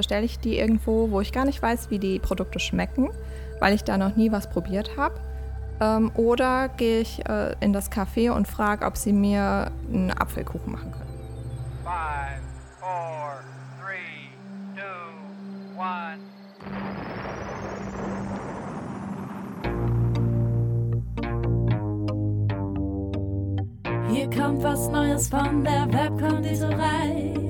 bestelle ich die irgendwo, wo ich gar nicht weiß, wie die Produkte schmecken, weil ich da noch nie was probiert habe. Ähm, oder gehe ich äh, in das Café und frage, ob sie mir einen Apfelkuchen machen können. Five, four, three, two, one. Hier kommt was Neues von der Webkonditorei.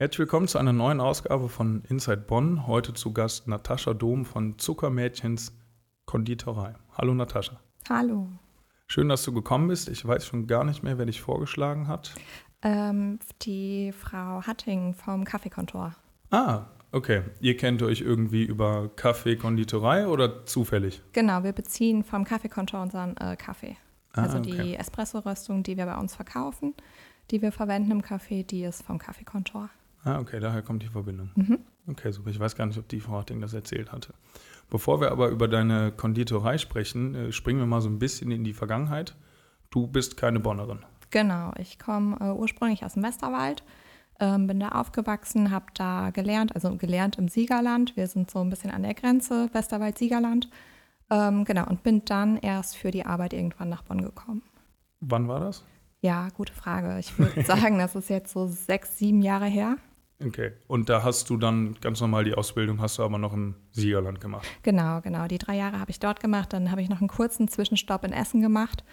Herzlich willkommen zu einer neuen Ausgabe von Inside Bonn. Heute zu Gast Natascha Dom von Zuckermädchens Konditorei. Hallo Natascha. Hallo. Schön, dass du gekommen bist. Ich weiß schon gar nicht mehr, wer dich vorgeschlagen hat. Ähm, die Frau Hatting vom Kaffeekontor. Ah, Okay, ihr kennt euch irgendwie über Kaffee, Konditorei oder zufällig? Genau, wir beziehen vom Kaffeekontor unseren äh, Kaffee. Ah, also okay. die Espresso-Röstung, die wir bei uns verkaufen, die wir verwenden im Kaffee, die ist vom Kaffeekontor. Ah, okay, daher kommt die Verbindung. Mhm. Okay, super. Ich weiß gar nicht, ob die Frau Harting das erzählt hatte. Bevor wir aber über deine Konditorei sprechen, äh, springen wir mal so ein bisschen in die Vergangenheit. Du bist keine Bonnerin. Genau, ich komme äh, ursprünglich aus dem Westerwald ähm, bin da aufgewachsen, habe da gelernt, also gelernt im Siegerland. Wir sind so ein bisschen an der Grenze, Westerwald-Siegerland. Ähm, genau, und bin dann erst für die Arbeit irgendwann nach Bonn gekommen. Wann war das? Ja, gute Frage. Ich würde sagen, das ist jetzt so sechs, sieben Jahre her. Okay. Und da hast du dann ganz normal die Ausbildung, hast du aber noch im Siegerland gemacht? Genau, genau. Die drei Jahre habe ich dort gemacht. Dann habe ich noch einen kurzen Zwischenstopp in Essen gemacht.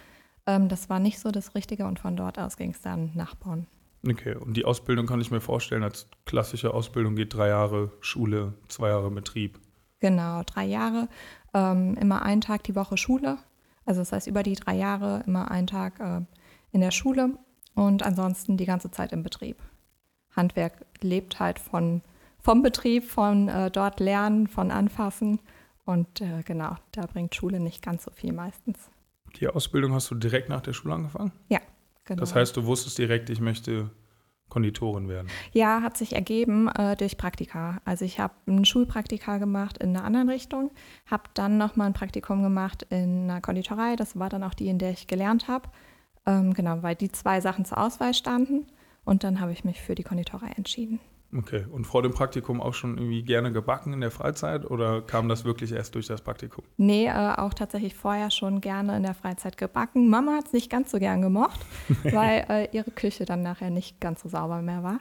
Ähm, das war nicht so das Richtige und von dort aus ging es dann nach Bonn. Okay, und die Ausbildung kann ich mir vorstellen, als klassische Ausbildung geht drei Jahre Schule, zwei Jahre Betrieb. Genau, drei Jahre, ähm, immer einen Tag die Woche Schule. Also das heißt, über die drei Jahre immer einen Tag äh, in der Schule und ansonsten die ganze Zeit im Betrieb. Handwerk lebt halt von, vom Betrieb, von äh, dort lernen, von anfassen. Und äh, genau, da bringt Schule nicht ganz so viel meistens. Die Ausbildung hast du direkt nach der Schule angefangen? Ja, Genau. Das heißt, du wusstest direkt, ich möchte Konditorin werden? Ja, hat sich ergeben äh, durch Praktika. Also ich habe ein Schulpraktika gemacht in einer anderen Richtung, habe dann nochmal ein Praktikum gemacht in einer Konditorei. Das war dann auch die, in der ich gelernt habe. Ähm, genau, weil die zwei Sachen zur Auswahl standen. Und dann habe ich mich für die Konditorei entschieden. Okay, und vor dem Praktikum auch schon irgendwie gerne gebacken in der Freizeit oder kam das wirklich erst durch das Praktikum? Nee, äh, auch tatsächlich vorher schon gerne in der Freizeit gebacken. Mama hat es nicht ganz so gern gemocht, weil äh, ihre Küche dann nachher nicht ganz so sauber mehr war.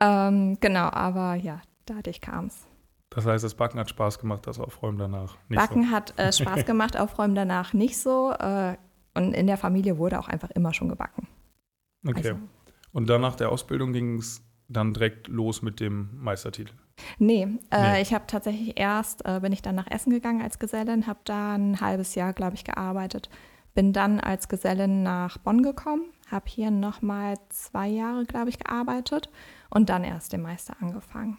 Ähm, genau, aber ja, dadurch kam es. Das heißt, das Backen hat Spaß gemacht, das Aufräumen danach nicht Backen so. hat äh, Spaß gemacht, Aufräumen danach nicht so. Äh, und in der Familie wurde auch einfach immer schon gebacken. Okay. Also, und dann nach der Ausbildung ging es dann direkt los mit dem Meistertitel? Nee, äh, nee. ich habe tatsächlich erst, äh, bin ich dann nach Essen gegangen als Gesellin, habe da ein halbes Jahr, glaube ich, gearbeitet. Bin dann als Gesellin nach Bonn gekommen, habe hier nochmal zwei Jahre, glaube ich, gearbeitet und dann erst den Meister angefangen.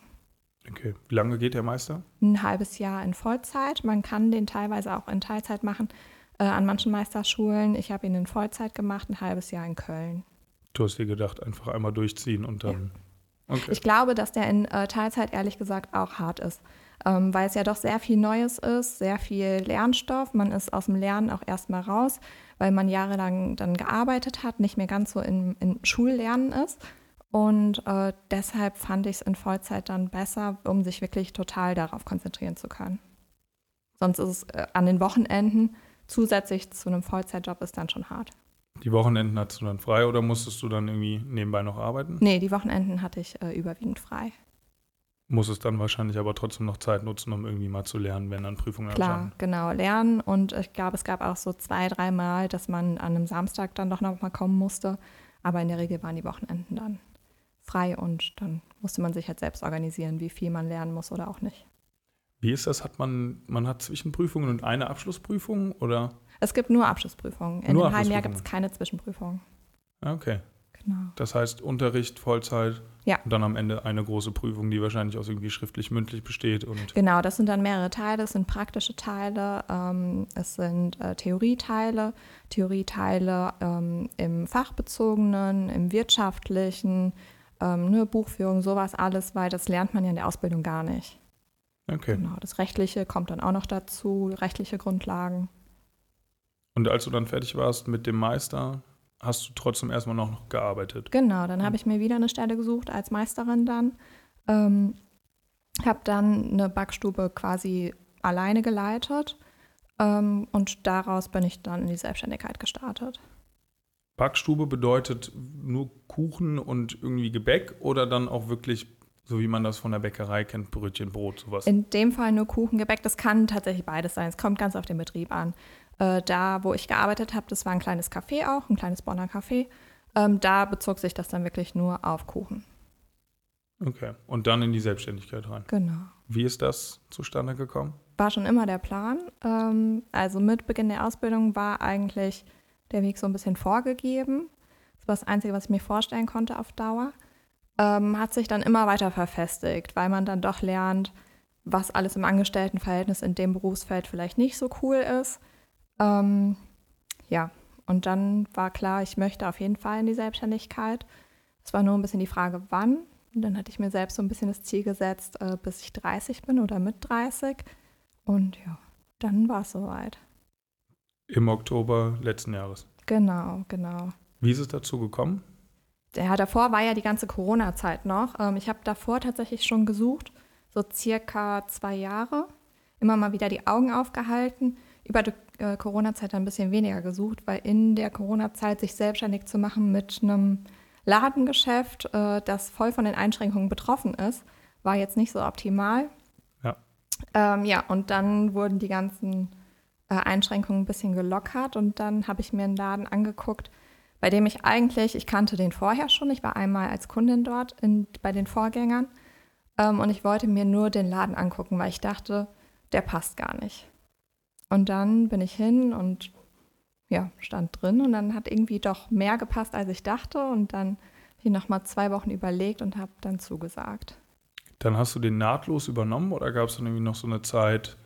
Okay, wie lange geht der Meister? Ein halbes Jahr in Vollzeit. Man kann den teilweise auch in Teilzeit machen äh, an manchen Meisterschulen. Ich habe ihn in Vollzeit gemacht, ein halbes Jahr in Köln. Du hast dir gedacht, einfach einmal durchziehen und dann. Ja. Okay. Ich glaube, dass der in äh, Teilzeit ehrlich gesagt auch hart ist, ähm, weil es ja doch sehr viel Neues ist, sehr viel Lernstoff. Man ist aus dem Lernen auch erstmal raus, weil man jahrelang dann gearbeitet hat, nicht mehr ganz so im, im Schullernen ist. Und äh, deshalb fand ich es in Vollzeit dann besser, um sich wirklich total darauf konzentrieren zu können. Sonst ist es äh, an den Wochenenden zusätzlich zu einem Vollzeitjob ist dann schon hart. Die Wochenenden hattest du dann frei oder musstest du dann irgendwie nebenbei noch arbeiten? Nee, die Wochenenden hatte ich äh, überwiegend frei. Musstest dann wahrscheinlich aber trotzdem noch Zeit nutzen, um irgendwie mal zu lernen, wenn dann Prüfungen Klar, anstanden. genau, lernen. Und ich glaube, es gab auch so zwei, dreimal, dass man an einem Samstag dann doch noch mal kommen musste. Aber in der Regel waren die Wochenenden dann frei und dann musste man sich halt selbst organisieren, wie viel man lernen muss oder auch nicht. Wie ist das? Hat man, man hat Zwischenprüfungen und eine Abschlussprüfung oder? Es gibt nur Abschlussprüfungen. In nur dem halben Jahr gibt es keine Zwischenprüfungen. Ah, okay. Genau. Das heißt Unterricht, Vollzeit Ja. und dann am Ende eine große Prüfung, die wahrscheinlich aus irgendwie schriftlich-mündlich besteht. Und Genau, das sind dann mehrere Teile. Es sind praktische Teile, ähm, es sind äh, Theorieteile, Theorieteile ähm, im fachbezogenen, im wirtschaftlichen, ähm, ne, Buchführung, sowas alles, weil das lernt man ja in der Ausbildung gar nicht. okay. Genau, das Rechtliche kommt dann auch noch dazu, rechtliche Grundlagen. Und als du dann fertig warst mit dem Meister, hast du trotzdem erstmal noch gearbeitet. Genau, dann habe ich mir wieder eine Stelle gesucht als Meisterin dann. Ähm, habe dann eine Backstube quasi alleine geleitet ähm, und daraus bin ich dann in die Selbstständigkeit gestartet. Backstube bedeutet nur Kuchen und irgendwie Gebäck oder dann auch wirklich, so wie man das von der Bäckerei kennt, Brötchen, Brot, sowas. In dem Fall nur Kuchen, Gebäck, das kann tatsächlich beides sein. Es kommt ganz auf den Betrieb an. Äh, da, wo ich gearbeitet habe, das war ein kleines Café auch, ein kleines Bonner Café. Ähm, da bezog sich das dann wirklich nur auf Kuchen. Okay. Und dann in die Selbstständigkeit rein. Genau. Wie ist das zustande gekommen? war schon immer der Plan. Ähm, also mit Beginn der Ausbildung war eigentlich der Weg so ein bisschen vorgegeben. Das war das Einzige, was ich mir vorstellen konnte auf Dauer. Ähm, hat sich dann immer weiter verfestigt, weil man dann doch lernt, was alles im Angestelltenverhältnis in dem Berufsfeld vielleicht nicht so cool ist. Ähm, ja, und dann war klar, ich möchte auf jeden Fall in die Selbstständigkeit. Es war nur ein bisschen die Frage, wann. Und dann hatte ich mir selbst so ein bisschen das Ziel gesetzt, äh, bis ich 30 bin oder mit 30. Und ja, dann war es soweit. Im Oktober letzten Jahres. Genau, genau. Wie ist es dazu gekommen? Ja, davor war ja die ganze Corona-Zeit noch. Ähm, ich habe davor tatsächlich schon gesucht, so circa zwei Jahre. Immer mal wieder die Augen aufgehalten. Über die äh, Corona-Zeit ein bisschen weniger gesucht, weil in der Corona-Zeit sich selbstständig zu machen mit einem Ladengeschäft, äh, das voll von den Einschränkungen betroffen ist, war jetzt nicht so optimal. Ja. Ähm, ja, und dann wurden die ganzen äh, Einschränkungen ein bisschen gelockert und dann habe ich mir einen Laden angeguckt, bei dem ich eigentlich, ich kannte den vorher schon, ich war einmal als Kundin dort in, bei den Vorgängern ähm, und ich wollte mir nur den Laden angucken, weil ich dachte, der passt gar nicht. Und dann bin ich hin und ja, stand drin und dann hat irgendwie doch mehr gepasst, als ich dachte und dann habe ich nochmal zwei Wochen überlegt und habe dann zugesagt. Dann hast du den nahtlos übernommen oder gab es dann irgendwie noch so eine Zeit,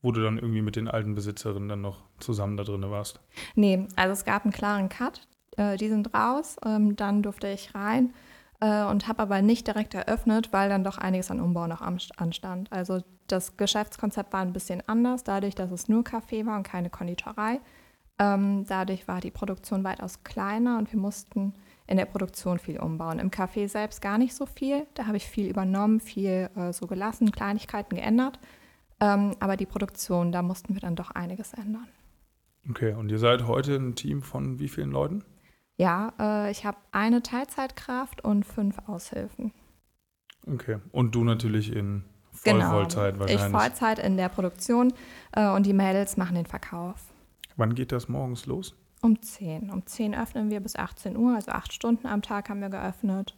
wo du dann irgendwie mit den alten Besitzerinnen dann noch zusammen da drin warst? Nee, also es gab einen klaren Cut. Äh, die sind raus. Ähm, dann durfte ich rein äh, und habe aber nicht direkt eröffnet, weil dann doch einiges an Umbau noch anstand. Also das Geschäftskonzept war ein bisschen anders, dadurch, dass es nur Kaffee war und keine Konditorei. Ähm, dadurch war die Produktion weitaus kleiner und wir mussten in der Produktion viel umbauen. Im Café selbst gar nicht so viel. Da habe ich viel übernommen, viel äh, so gelassen, Kleinigkeiten geändert. Ähm, aber die Produktion, da mussten wir dann doch einiges ändern. Okay, und ihr seid heute ein Team von wie vielen Leuten? Ja, äh, ich habe eine Teilzeitkraft und fünf Aushilfen. Okay, und du natürlich in Voll Genau. Vollzeit Ich wahrscheinlich. Vollzeit in der Produktion äh, und die Mädels machen den Verkauf. Wann geht das morgens los? Um 10. Um 10 öffnen wir bis 18 Uhr, also acht Stunden am Tag haben wir geöffnet.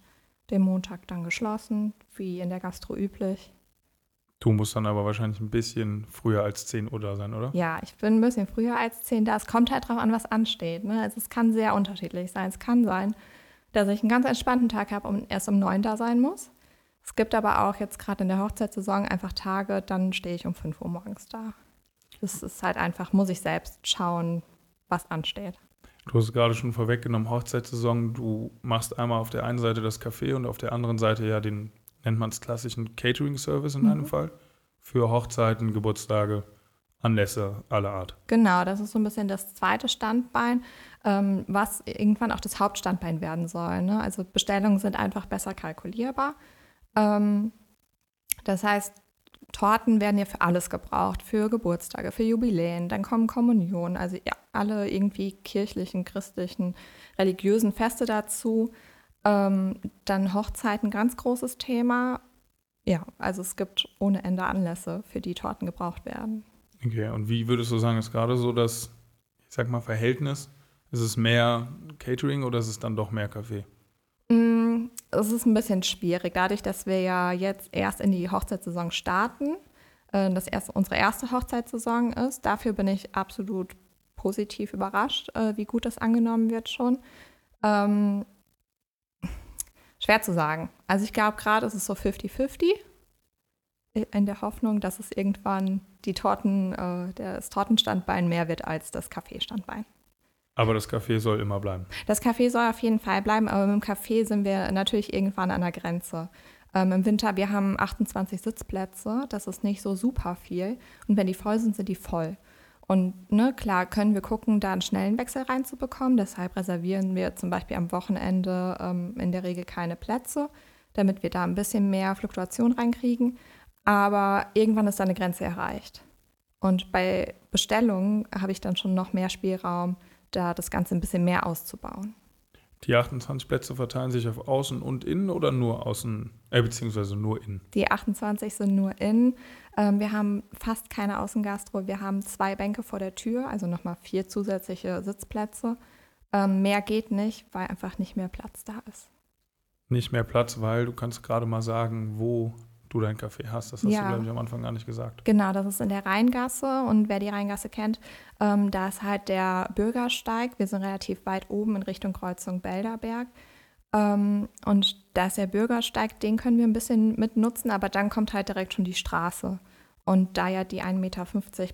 Den Montag dann geschlossen, wie in der Gastro üblich. Du musst dann aber wahrscheinlich ein bisschen früher als 10 Uhr da sein, oder? Ja, ich bin ein bisschen früher als 10 da. Es kommt halt drauf an, was ansteht. Ne? Also es kann sehr unterschiedlich sein. Es kann sein, dass ich einen ganz entspannten Tag habe und erst um 9 da sein muss. Es gibt aber auch jetzt gerade in der Hochzeitssaison einfach Tage, dann stehe ich um 5 Uhr morgens da. Das ist halt einfach, muss ich selbst schauen, was ansteht. Du hast gerade schon vorweggenommen, Hochzeitssaison. Du machst einmal auf der einen Seite das Café und auf der anderen Seite ja den, nennt man es klassischen Catering-Service in Mhm. einem Fall. Für Hochzeiten, Geburtstage, Anlässe aller Art. Genau, das ist so ein bisschen das zweite Standbein, ähm, was irgendwann auch das Hauptstandbein werden soll. Ne? Also Bestellungen sind einfach besser kalkulierbar. Ähm, das heißt, Torten werden ja für alles gebraucht, für Geburtstage, für Jubiläen, dann kommen Kommunionen, also ja, alle irgendwie kirchlichen, christlichen, religiösen Feste dazu. Ähm, dann Hochzeiten, ganz großes Thema. Ja, also es gibt ohne Ende Anlässe, für die Torten gebraucht werden. Okay, und wie würdest du sagen, ist gerade so das, ich sag mal, Verhältnis? Ist es mehr Catering oder ist es dann doch mehr Kaffee? Mm, Es ist ein bisschen schwierig, dadurch, dass wir ja jetzt erst in die Hochzeitssaison starten, äh, das erst, unsere erste Hochzeitssaison ist. Dafür bin ich absolut positiv überrascht, äh, wie gut das angenommen wird schon. Ähm, Schwer zu sagen. Also ich glaube, gerade ist es so 50-50 in der Hoffnung, dass es irgendwann die Torten, äh, das Tortenstandbein mehr wird als das Kaffeestandbein. Aber das Café soll immer bleiben. Das Café soll auf jeden Fall bleiben, aber mit dem Café sind wir natürlich irgendwann an der Grenze. Ähm, Im Winter, wir haben 28 Sitzplätze, das ist nicht so super viel. Und wenn die voll sind, sind die voll. Und ne, klar können wir gucken, da einen schnellen Wechsel reinzubekommen. Deshalb reservieren wir zum Beispiel am Wochenende ähm, in der Regel keine Plätze, damit wir da ein bisschen mehr Fluktuation reinkriegen. Aber irgendwann ist da eine Grenze erreicht. Und bei Bestellungen habe ich dann schon noch mehr Spielraum, da das Ganze ein bisschen mehr auszubauen. Die 28 Plätze verteilen sich auf Außen und Innen oder nur Außen, äh, beziehungsweise nur Innen? Die 28 sind nur Innen. Ähm, wir haben fast keine Außengastro. Wir haben zwei Bänke vor der Tür, also nochmal vier zusätzliche Sitzplätze. Ähm, mehr geht nicht, weil einfach nicht mehr Platz da ist. Nicht mehr Platz, weil du kannst gerade mal sagen, wo du dein Café hast. Das hast ja. du, glaube ich, am Anfang gar nicht gesagt. Genau, das ist in der Rheingasse. Und wer die Rheingasse kennt, ähm, da ist halt der Bürgersteig. Wir sind relativ weit oben in Richtung Kreuzung Belderberg. Ähm, und da ist der Bürgersteig, den können wir ein bisschen mitnutzen, aber dann kommt halt direkt schon die Straße. Und da ja die 1,50 Meter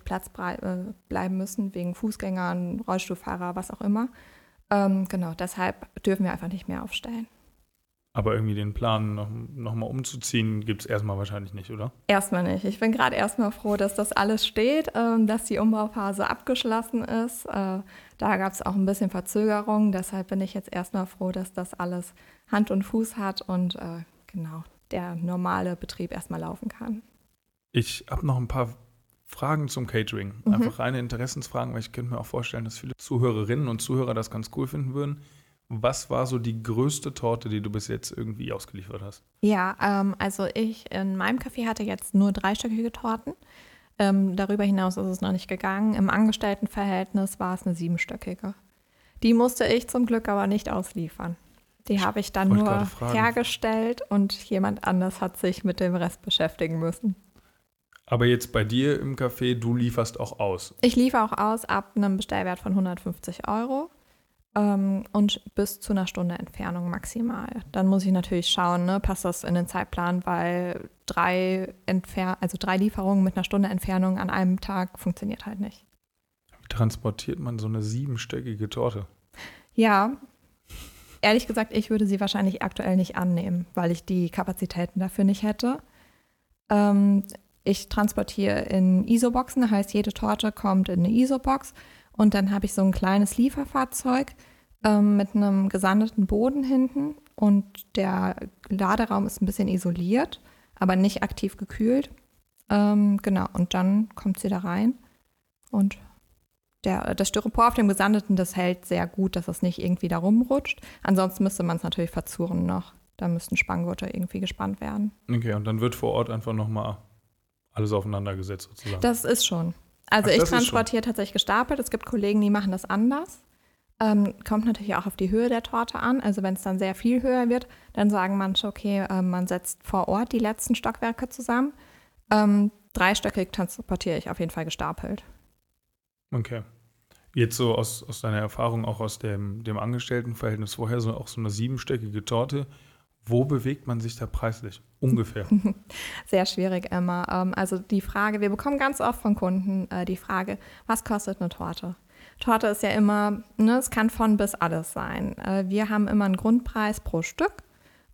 Platz äh, bleiben müssen, wegen Fußgängern, Rollstuhlfahrer, was auch immer, ähm, genau, deshalb dürfen wir einfach nicht mehr aufstellen. Aber irgendwie den Plan noch, noch mal umzuziehen, gibt es erstmal wahrscheinlich nicht, oder? Erstmal nicht. Ich bin gerade erstmal froh, dass das alles steht, ähm, dass die Umbauphase abgeschlossen ist. Äh, da gab es auch ein bisschen Verzögerung. Deshalb bin ich jetzt erstmal froh, dass das alles Hand und Fuß hat und äh, genau der normale Betrieb erstmal laufen kann. Ich habe noch ein paar Fragen zum Catering. Mhm. Einfach reine Interessensfragen, weil ich könnte mir auch vorstellen, dass viele Zuhörerinnen und Zuhörer das ganz cool finden würden. Was war so die größte Torte, die du bis jetzt irgendwie ausgeliefert hast? Ja, ähm, also ich in meinem Café hatte jetzt nur dreistöckige Torten. Ähm, darüber hinaus ist es noch nicht gegangen. Im Angestelltenverhältnis war es eine siebenstöckige. Die musste ich zum Glück aber nicht ausliefern. Die habe ich dann nur hergestellt und jemand anders hat sich mit dem Rest beschäftigen müssen. Aber jetzt bei dir im Café, du lieferst auch aus? Ich liefere auch aus ab einem Bestellwert von 150 Euro. Ähm, und bis zu einer Stunde Entfernung maximal. Dann muss ich natürlich schauen, ne, passt das in den Zeitplan, weil drei, Entfer also drei Lieferungen mit einer Stunde Entfernung an einem Tag funktioniert halt nicht. Wie transportiert man so eine siebenstöckige Torte? Ja, ehrlich gesagt, ich würde sie wahrscheinlich aktuell nicht annehmen, weil ich die Kapazitäten dafür nicht hätte. Ähm, ich transportiere in ISO-Boxen, heißt jede Torte kommt in eine ISO-Box und dann habe ich so ein kleines Lieferfahrzeug ähm, mit einem gesandeten Boden hinten und der Laderaum ist ein bisschen isoliert, aber nicht aktiv gekühlt. Ähm, genau, und dann kommt sie da rein und der, das Styropor auf dem Gesandeten, das hält sehr gut, dass es nicht irgendwie da rumrutscht. Ansonsten müsste man es natürlich verzurren noch. Da müssten Spanngurte irgendwie gespannt werden. Okay, und dann wird vor Ort einfach nochmal alles aufeinander gesetzt sozusagen. Das ist schon. Also Ach, ich transportiere tatsächlich gestapelt. Es gibt Kollegen, die machen das anders. Ähm, kommt natürlich auch auf die Höhe der Torte an. Also wenn es dann sehr viel höher wird, dann sagen manche, okay, äh, man setzt vor Ort die letzten Stockwerke zusammen. Ähm, dreistöckig transportiere ich auf jeden Fall gestapelt. Okay. Jetzt so aus, aus deiner Erfahrung, auch aus dem, dem Angestelltenverhältnis vorher, so auch so eine siebenstöckige Torte. Wo bewegt man sich da preislich? Ungefähr. Sehr schwierig, Emma. Ähm, also die Frage, wir bekommen ganz oft von Kunden äh, die Frage, was kostet eine Torte? Torte ist ja immer, ne, es kann von bis alles sein. Äh, wir haben immer einen Grundpreis pro Stück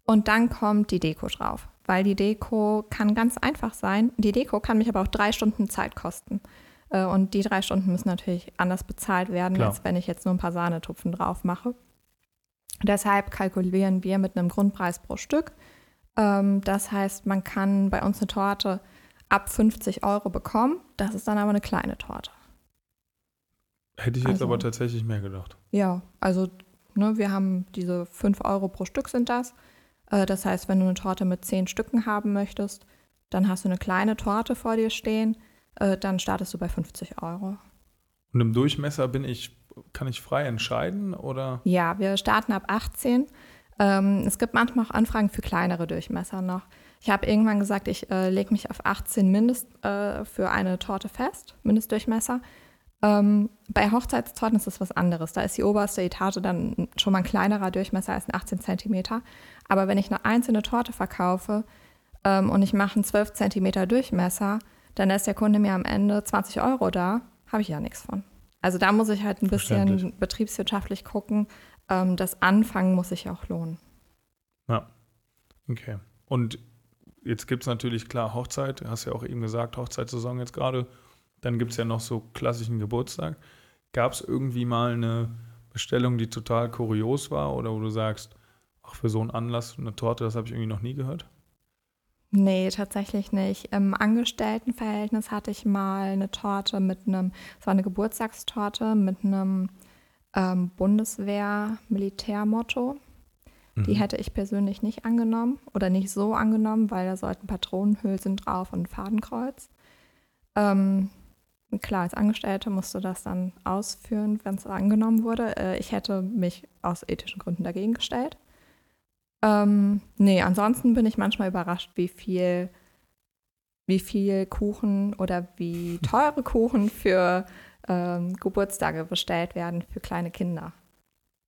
und dann kommt die Deko drauf. Weil die Deko kann ganz einfach sein. Die Deko kann mich aber auch drei Stunden Zeit kosten. Äh, und die drei Stunden müssen natürlich anders bezahlt werden, Klar. als wenn ich jetzt nur ein paar Sahnetupfen drauf mache. Deshalb kalkulieren wir mit einem Grundpreis pro Stück. Ähm, das heißt, man kann bei uns eine Torte ab 50 Euro bekommen. Das ist dann aber eine kleine Torte. Hätte ich jetzt also, aber tatsächlich mehr gedacht. Ja, also ne, wir haben diese 5 Euro pro Stück sind das. Äh, das heißt, wenn du eine Torte mit 10 Stücken haben möchtest, dann hast du eine kleine Torte vor dir stehen, äh, dann startest du bei 50 Euro. Und im Durchmesser bin ich kann ich frei entscheiden oder? Ja, wir starten ab 18. Ähm, es gibt manchmal auch Anfragen für kleinere Durchmesser noch. Ich habe irgendwann gesagt, ich äh, lege mich auf 18 Mindest äh, für eine Torte fest, Mindestdurchmesser. Ähm, bei Hochzeitstorten ist das was anderes. Da ist die oberste Etage dann schon mal ein kleinerer Durchmesser als ein 18 Zentimeter. Aber wenn ich eine einzelne Torte verkaufe ähm, und ich mache einen 12 Zentimeter Durchmesser, dann lässt der Kunde mir am Ende 20 Euro da, habe ich ja nichts von. Also da muss ich halt ein bisschen betriebswirtschaftlich gucken. Ähm, das Anfangen muss sich auch lohnen. Ja, okay. Und jetzt gibt es natürlich klar Hochzeit, du hast ja auch eben gesagt, Hochzeitssaison jetzt gerade. Dann gibt es ja noch so klassischen Geburtstag. Gab es irgendwie mal eine Bestellung, die total kurios war oder wo du sagst, ach, für so einen Anlass eine Torte, das habe ich irgendwie noch nie gehört? Nee, tatsächlich nicht. Im Angestelltenverhältnis hatte ich mal eine Torte mit einem, es war eine Geburtstagstorte mit einem ähm, Bundeswehr-Militärmotto. Die mhm. hätte ich persönlich nicht angenommen oder nicht so angenommen, weil da sollten Patronenhülsen drauf und ein Fadenkreuz. Ähm, klar, als Angestellte musste das dann ausführen, wenn es angenommen wurde. Äh, ich hätte mich aus ethischen Gründen dagegen gestellt. Ähm, nee, ansonsten bin ich manchmal überrascht, wie viel, wie viel Kuchen oder wie teure Kuchen für ähm, Geburtstage bestellt werden für kleine Kinder.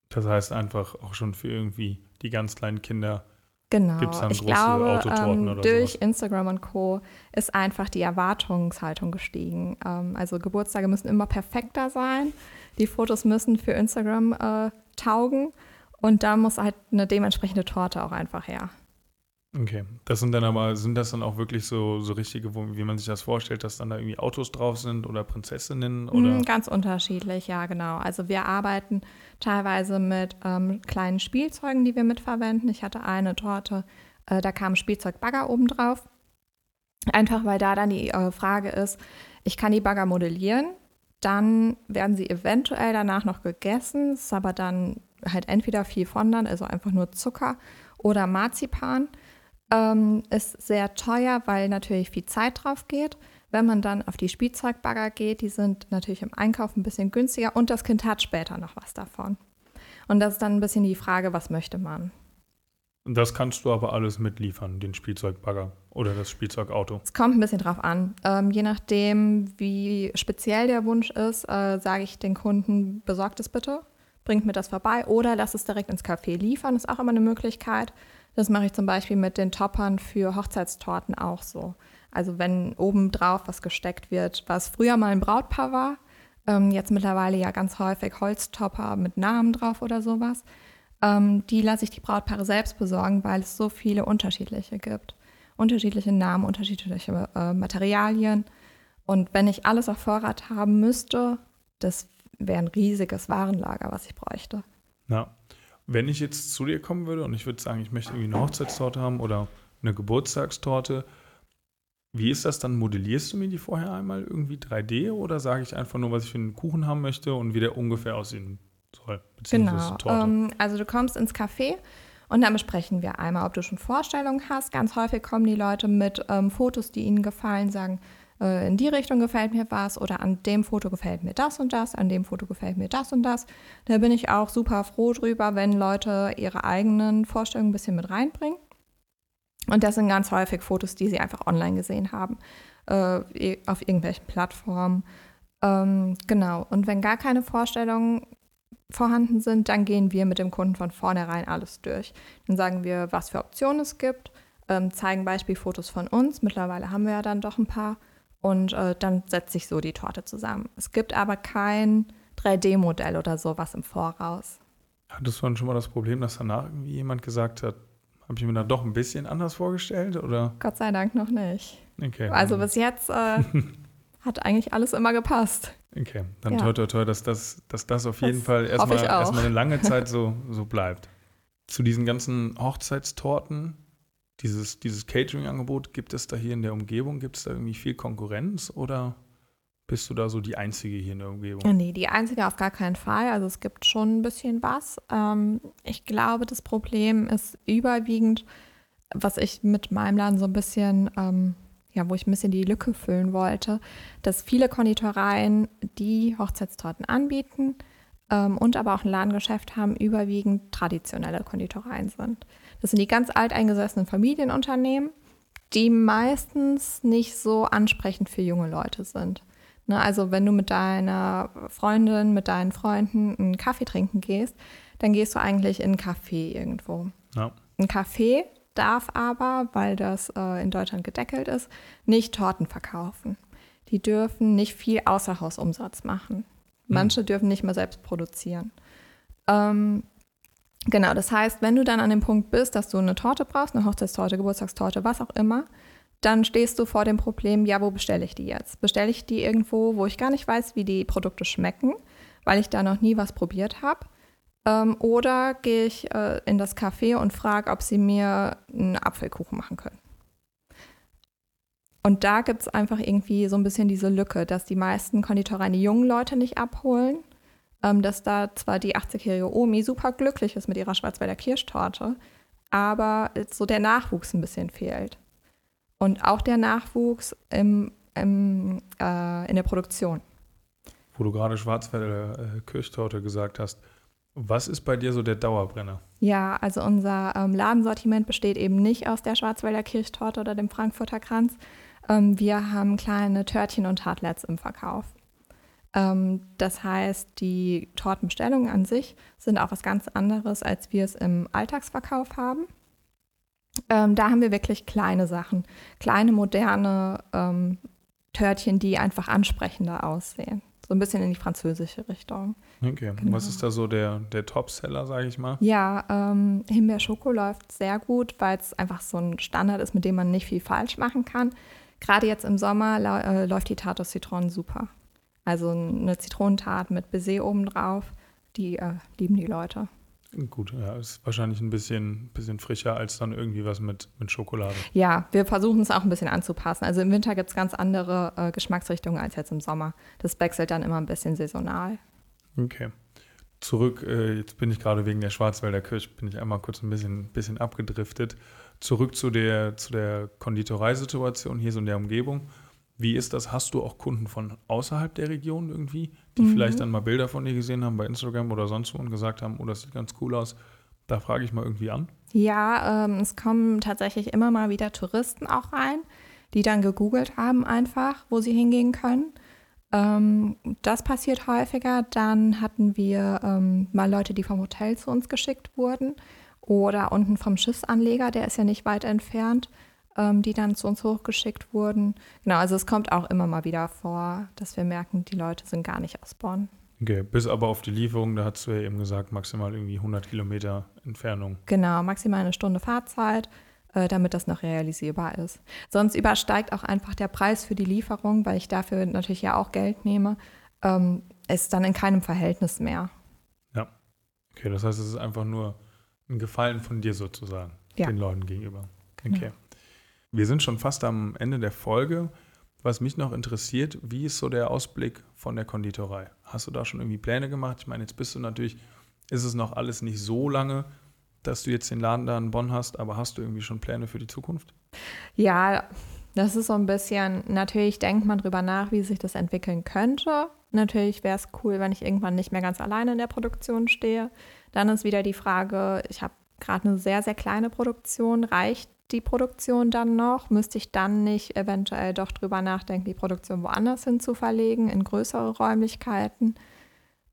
Das heißt einfach auch schon für irgendwie die ganz kleinen Kinder Genau, ich glaube, ähm, durch sowas. Instagram und Co. ist einfach die Erwartungshaltung gestiegen. Ähm, also Geburtstage müssen immer perfekter sein. Die Fotos müssen für Instagram äh, taugen. Und da muss halt eine dementsprechende Torte auch einfach her. Okay, das sind dann aber, sind das dann auch wirklich so, so richtige, wie man sich das vorstellt, dass dann da irgendwie Autos drauf sind oder Prinzessinnen? Oder? Mm, ganz unterschiedlich, ja, genau. Also wir arbeiten teilweise mit ähm, kleinen Spielzeugen, die wir mitverwenden. Ich hatte eine Torte, äh, da kam Spielzeugbagger oben drauf. Einfach weil da dann die äh, Frage ist, ich kann die Bagger modellieren, dann werden sie eventuell danach noch gegessen, ist aber dann halt entweder viel Fondant, also einfach nur Zucker oder Marzipan. Ähm, ist sehr teuer, weil natürlich viel Zeit drauf geht. Wenn man dann auf die Spielzeugbagger geht, die sind natürlich im Einkauf ein bisschen günstiger und das Kind hat später noch was davon. Und das ist dann ein bisschen die Frage, was möchte man? Das kannst du aber alles mitliefern, den Spielzeugbagger oder das Spielzeugauto. Es kommt ein bisschen drauf an. Ähm, je nachdem, wie speziell der Wunsch ist, äh, sage ich den Kunden, besorgt es bitte bringt mir das vorbei oder lass es direkt ins Café liefern, ist auch immer eine Möglichkeit. Das mache ich zum Beispiel mit den Toppern für Hochzeitstorten auch so. Also wenn oben drauf was gesteckt wird, was früher mal ein Brautpaar war, ähm, jetzt mittlerweile ja ganz häufig Holztopper mit Namen drauf oder sowas, ähm, die lasse ich die Brautpaare selbst besorgen, weil es so viele unterschiedliche gibt. Unterschiedliche Namen, unterschiedliche äh, Materialien. Und wenn ich alles auf Vorrat haben müsste, das wäre ein riesiges Warenlager, was ich bräuchte. Ja. Wenn ich jetzt zu dir kommen würde und ich würde sagen, ich möchte irgendwie eine Hochzeitstorte haben oder eine Geburtstagstorte, wie ist das dann? Modellierst du mir die vorher einmal irgendwie 3D oder sage ich einfach nur, was ich für einen Kuchen haben möchte und wie der ungefähr aussehen soll? Genau. Ähm, also du kommst ins Café und dann besprechen wir einmal, ob du schon Vorstellungen hast. Ganz häufig kommen die Leute mit ähm, Fotos, die ihnen gefallen, sagen, äh, in die Richtung gefällt mir was oder an dem Foto gefällt mir das und das, an dem Foto gefällt mir das und das. Da bin ich auch super froh drüber, wenn Leute ihre eigenen Vorstellungen ein bisschen mit reinbringen. Und das sind ganz häufig Fotos, die sie einfach online gesehen haben, äh, auf irgendwelchen Plattformen. Ähm, genau. Und wenn gar keine Vorstellungen vorhanden sind, dann gehen wir mit dem Kunden von vornherein alles durch. Dann sagen wir, was für Optionen es gibt, ähm, zeigen Beispielfotos von uns. Mittlerweile haben wir ja dann doch ein paar und äh, dann setzt sich so die Torte zusammen. Es gibt aber kein 3D-Modell oder sowas im Voraus. Hattest du dann schon mal das Problem, dass danach irgendwie jemand gesagt hat, habe ich mir da doch ein bisschen anders vorgestellt? Oder? Gott sei Dank noch nicht. Okay. Also bis jetzt äh, hat eigentlich alles immer gepasst. Okay, dann ja. toi toi toi, dass das, dass das auf jeden das Fall erstmal, erstmal eine lange Zeit so, so bleibt. Zu diesen ganzen Hochzeitstorten dieses, dieses Catering-Angebot, gibt es da hier in der Umgebung, gibt es da irgendwie viel Konkurrenz oder bist du da so die Einzige hier in der Umgebung? Nee, die Einzige auf gar keinen Fall. Also es gibt schon ein bisschen was. Ähm, ich glaube, das Problem ist überwiegend, was ich mit meinem Laden so ein bisschen, ähm, ja, wo ich ein bisschen die Lücke füllen wollte, dass viele Konditoreien, die Hochzeitstorten anbieten ähm, und aber auch ein Ladengeschäft haben, überwiegend traditionelle Konditoreien sind. Das sind die ganz alteingesessenen Familienunternehmen, die meistens nicht so ansprechend für junge Leute sind. Ne, also wenn du mit deiner Freundin, mit deinen Freunden einen Kaffee trinken gehst, dann gehst du eigentlich in ein Café irgendwo. Ja. Ein Café darf aber, weil das äh, in Deutschland gedeckelt ist, nicht Torten verkaufen. Die dürfen nicht viel Außerhausumsatz machen. Manche dürfen nicht mehr selbst produzieren. Ähm, genau, das heißt, wenn du dann an dem Punkt bist, dass du eine Torte brauchst, eine Hochzeitstorte, Geburtstagstorte, was auch immer, dann stehst du vor dem Problem, ja, wo bestelle ich die jetzt? Bestelle ich die irgendwo, wo ich gar nicht weiß, wie die Produkte schmecken, weil ich da noch nie was probiert habe? Ähm, oder gehe ich äh, in das Café und frage, ob sie mir einen Apfelkuchen machen können? Und da gibt es einfach irgendwie so ein bisschen diese Lücke, dass die meisten Konditoreien die jungen Leute nicht abholen, ähm, dass da zwar die 80-jährige Omi super glücklich ist mit ihrer Schwarzwälder Kirschtorte, aber so der Nachwuchs ein bisschen fehlt. Und auch der Nachwuchs im, im, äh, in der Produktion. Wo du gerade Schwarzwälder äh, Kirschtorte gesagt hast, was ist bei dir so der Dauerbrenner? Ja, also unser ähm, Ladensortiment besteht eben nicht aus der Schwarzwälder Kirschtorte oder dem Frankfurter Kranz. Ähm, wir haben kleine Törtchen und Tartlets im Verkauf. Ähm, das heißt, die Tortenbestellungen an sich sind auch was ganz anderes, als wir es im Alltagsverkauf haben. Ähm, da haben wir wirklich kleine Sachen, kleine moderne Törtchen, die einfach ansprechender aussehen. So ein bisschen in die französische Richtung. Okay, genau. was ist da so der, der Top-Seller, sage ich mal? Ja, ähm, Himbeer-Schoko läuft sehr gut, weil es einfach so ein Standard ist, mit dem man nicht viel falsch machen kann. Gerade jetzt im Sommer äh, läuft die Tarte aus Zitronen super. Also eine Zitronentat mit Baiser obendrauf, die äh, lieben die Leute. Gut, ja, ist wahrscheinlich ein bisschen, bisschen frischer als dann irgendwie was mit, mit Schokolade. Ja, wir versuchen es auch ein bisschen anzupassen. Also im Winter gibt es ganz andere äh, Geschmacksrichtungen als jetzt im Sommer. Das wechselt dann immer ein bisschen saisonal. Okay. Zurück, äh, jetzt bin ich gerade wegen der Schwarzwälder Kirsch, bin ich einmal kurz ein bisschen, bisschen abgedriftet. Zurück zu der, zu der Konditoreisituation hier so in der Umgebung. Wie ist das? Hast du auch Kunden von außerhalb der Region irgendwie, die mhm. vielleicht dann mal Bilder von dir gesehen haben bei Instagram oder sonst wo und gesagt haben, oh, das sieht ganz cool aus? Da frage ich mal irgendwie an. Ja, ähm, es kommen tatsächlich immer mal wieder Touristen auch rein, die dann gegoogelt haben einfach, wo sie hingehen können. Ähm, das passiert häufiger. Dann hatten wir ähm, mal Leute, die vom Hotel zu uns geschickt wurden oder unten vom Schiffsanleger, der ist ja nicht weit entfernt ähm, die dann zu uns hochgeschickt wurden. Genau, also es kommt auch immer mal wieder vor, dass wir merken, die Leute sind gar nicht aus Bonn. Okay, bis aber auf die Lieferung, da hast du ja eben gesagt, maximal irgendwie 100 Kilometer Entfernung. Genau, maximal eine Stunde Fahrzeit, äh, damit das noch realisierbar ist. Sonst übersteigt auch einfach der Preis für die Lieferung, weil ich dafür natürlich ja auch Geld nehme, ähm, ist dann in keinem Verhältnis mehr. Ja, okay, das heißt, es ist einfach nur ein Gefallen von dir sozusagen, ja. den Leuten gegenüber. Okay. Wir sind schon fast am Ende der Folge. Was mich noch interessiert, wie ist so der Ausblick von der Konditorei? Hast du da schon irgendwie Pläne gemacht? Ich meine, jetzt bist du natürlich, ist es noch alles nicht so lange, dass du jetzt den Laden da in Bonn hast, aber hast du irgendwie schon Pläne für die Zukunft? Ja, das ist so ein bisschen, natürlich denkt man drüber nach, wie sich das entwickeln könnte. Natürlich wäre es cool, wenn ich irgendwann nicht mehr ganz alleine in der Produktion stehe. Dann ist wieder die Frage, ich habe gerade eine sehr, sehr kleine Produktion. Reicht die Produktion dann noch? Müsste ich dann nicht eventuell doch drüber nachdenken, die Produktion woanders hin zu verlegen, in größere Räumlichkeiten?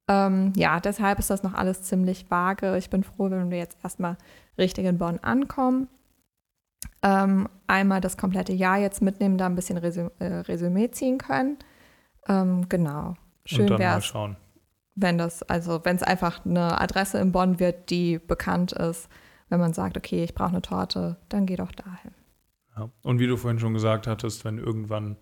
Ähm, ja, deshalb ist das noch alles ziemlich vage. Ich bin froh, wenn wir jetzt erstmal richtig in Bonn ankommen. Ähm, einmal das komplette Jahr jetzt mitnehmen, da ein bisschen Resü äh, Resümee ziehen können. Ähm, genau. Schön wäre es, wenn das, also wenn es einfach eine Adresse in Bonn wird, die bekannt ist wenn man sagt, okay, ich brauche eine Torte, dann geh doch dahin. Ja. Und wie du vorhin schon gesagt hattest, wenn irgendwann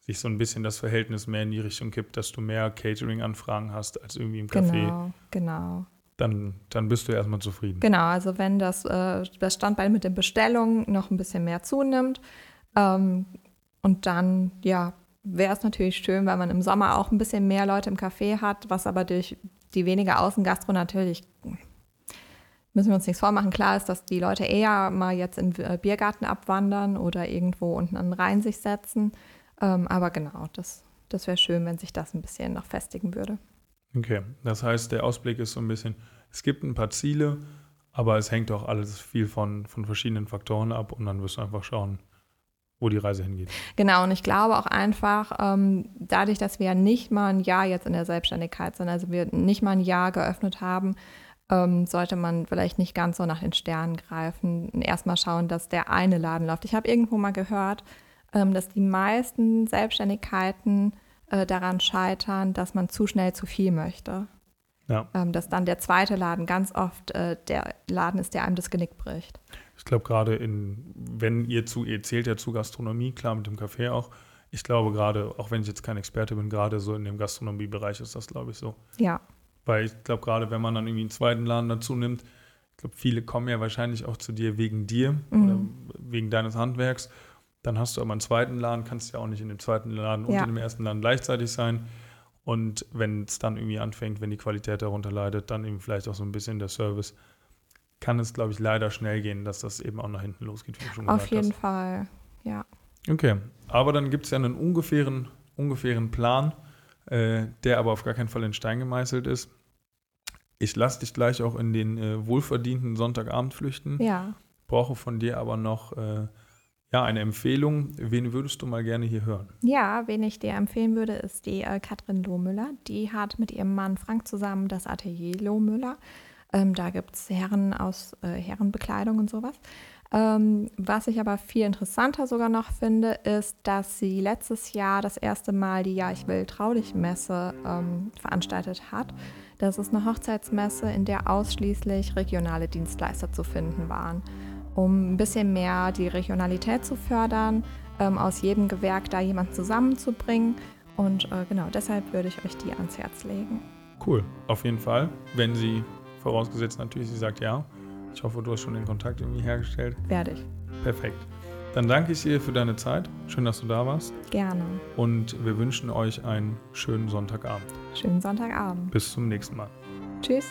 sich so ein bisschen das Verhältnis mehr in die Richtung kippt, dass du mehr Catering-Anfragen hast als irgendwie im Café. Genau, genau. Dann, dann bist du erstmal zufrieden. Genau, also wenn das, äh, das Standbein mit den Bestellungen noch ein bisschen mehr zunimmt ähm, und dann, ja, wäre es natürlich schön, weil man im Sommer auch ein bisschen mehr Leute im Café hat, was aber durch die weniger Außengastro natürlich müssen wir uns nichts vormachen. Klar ist, dass die Leute eher mal jetzt in den äh, Biergarten abwandern oder irgendwo unten an den Rhein sich setzen. Ähm, aber genau, das, das wäre schön, wenn sich das ein bisschen noch festigen würde. Okay, das heißt, der Ausblick ist so ein bisschen, es gibt ein paar Ziele, aber es hängt auch alles viel von, von verschiedenen Faktoren ab und dann wirst du einfach schauen, wo die Reise hingeht. Genau, und ich glaube auch einfach, ähm, dadurch, dass wir ja nicht mal ein Jahr jetzt in der Selbstständigkeit sind, also wir nicht mal ein Jahr geöffnet haben, ähm, sollte man vielleicht nicht ganz so nach den Sternen greifen und erstmal schauen, dass der eine Laden läuft. Ich habe irgendwo mal gehört, ähm, dass die meisten Selbstständigkeiten äh, daran scheitern, dass man zu schnell zu viel möchte. Ja. Ähm, dass dann der zweite Laden ganz oft äh, der Laden ist, der einem das Genick bricht. Ich glaube, gerade in, wenn ihr zu, ihr zählt ja zu Gastronomie, klar mit dem Café auch. Ich glaube gerade, auch wenn ich jetzt kein Experte bin, gerade so in dem Gastronomiebereich ist das, glaube ich, so. Ja. Weil ich glaube, gerade wenn man dann irgendwie einen zweiten Laden dazu nimmt, ich glaube, viele kommen ja wahrscheinlich auch zu dir wegen dir mhm. oder wegen deines Handwerks. Dann hast du aber einen zweiten Laden, kannst ja auch nicht in dem zweiten Laden ja. und in dem ersten Laden gleichzeitig sein. Und wenn es dann irgendwie anfängt, wenn die Qualität darunter leidet, dann eben vielleicht auch so ein bisschen der Service, kann es, glaube ich, leider schnell gehen, dass das eben auch nach hinten losgeht, Auf jeden hast. Fall, ja. Okay, aber dann gibt es ja einen ungefähren, ungefähren Plan, äh, der aber auf gar keinen Fall in Stein gemeißelt ist. Ich lasse dich gleich auch in den äh, wohlverdienten Sonntagabend flüchten. Ja. Brauche von dir aber noch äh, ja, eine Empfehlung. Wen würdest du mal gerne hier hören? Ja, wen ich dir empfehlen würde, ist die äh, Katrin Lohmüller. Die hat mit ihrem Mann Frank zusammen das Atelier Lohmüller. Ähm, da gibt es Herren aus äh, Herrenbekleidung und sowas. Ähm, was ich aber viel interessanter sogar noch finde, ist, dass sie letztes Jahr das erste Mal die Ja, ich will traulich Messe ähm, veranstaltet hat. Das ist eine Hochzeitsmesse, in der ausschließlich regionale Dienstleister zu finden waren, um ein bisschen mehr die Regionalität zu fördern, ähm, aus jedem Gewerk da jemanden zusammenzubringen. Und äh, genau deshalb würde ich euch die ans Herz legen. Cool, auf jeden Fall. Wenn sie, vorausgesetzt natürlich, sie sagt ja. Ich hoffe, du hast schon den Kontakt irgendwie hergestellt. Werde ich. Perfekt. Dann danke ich dir für deine Zeit. Schön, dass du da warst. Gerne. Und wir wünschen euch einen schönen Sonntagabend. Schönen Sonntagabend. Bis zum nächsten Mal. Tschüss.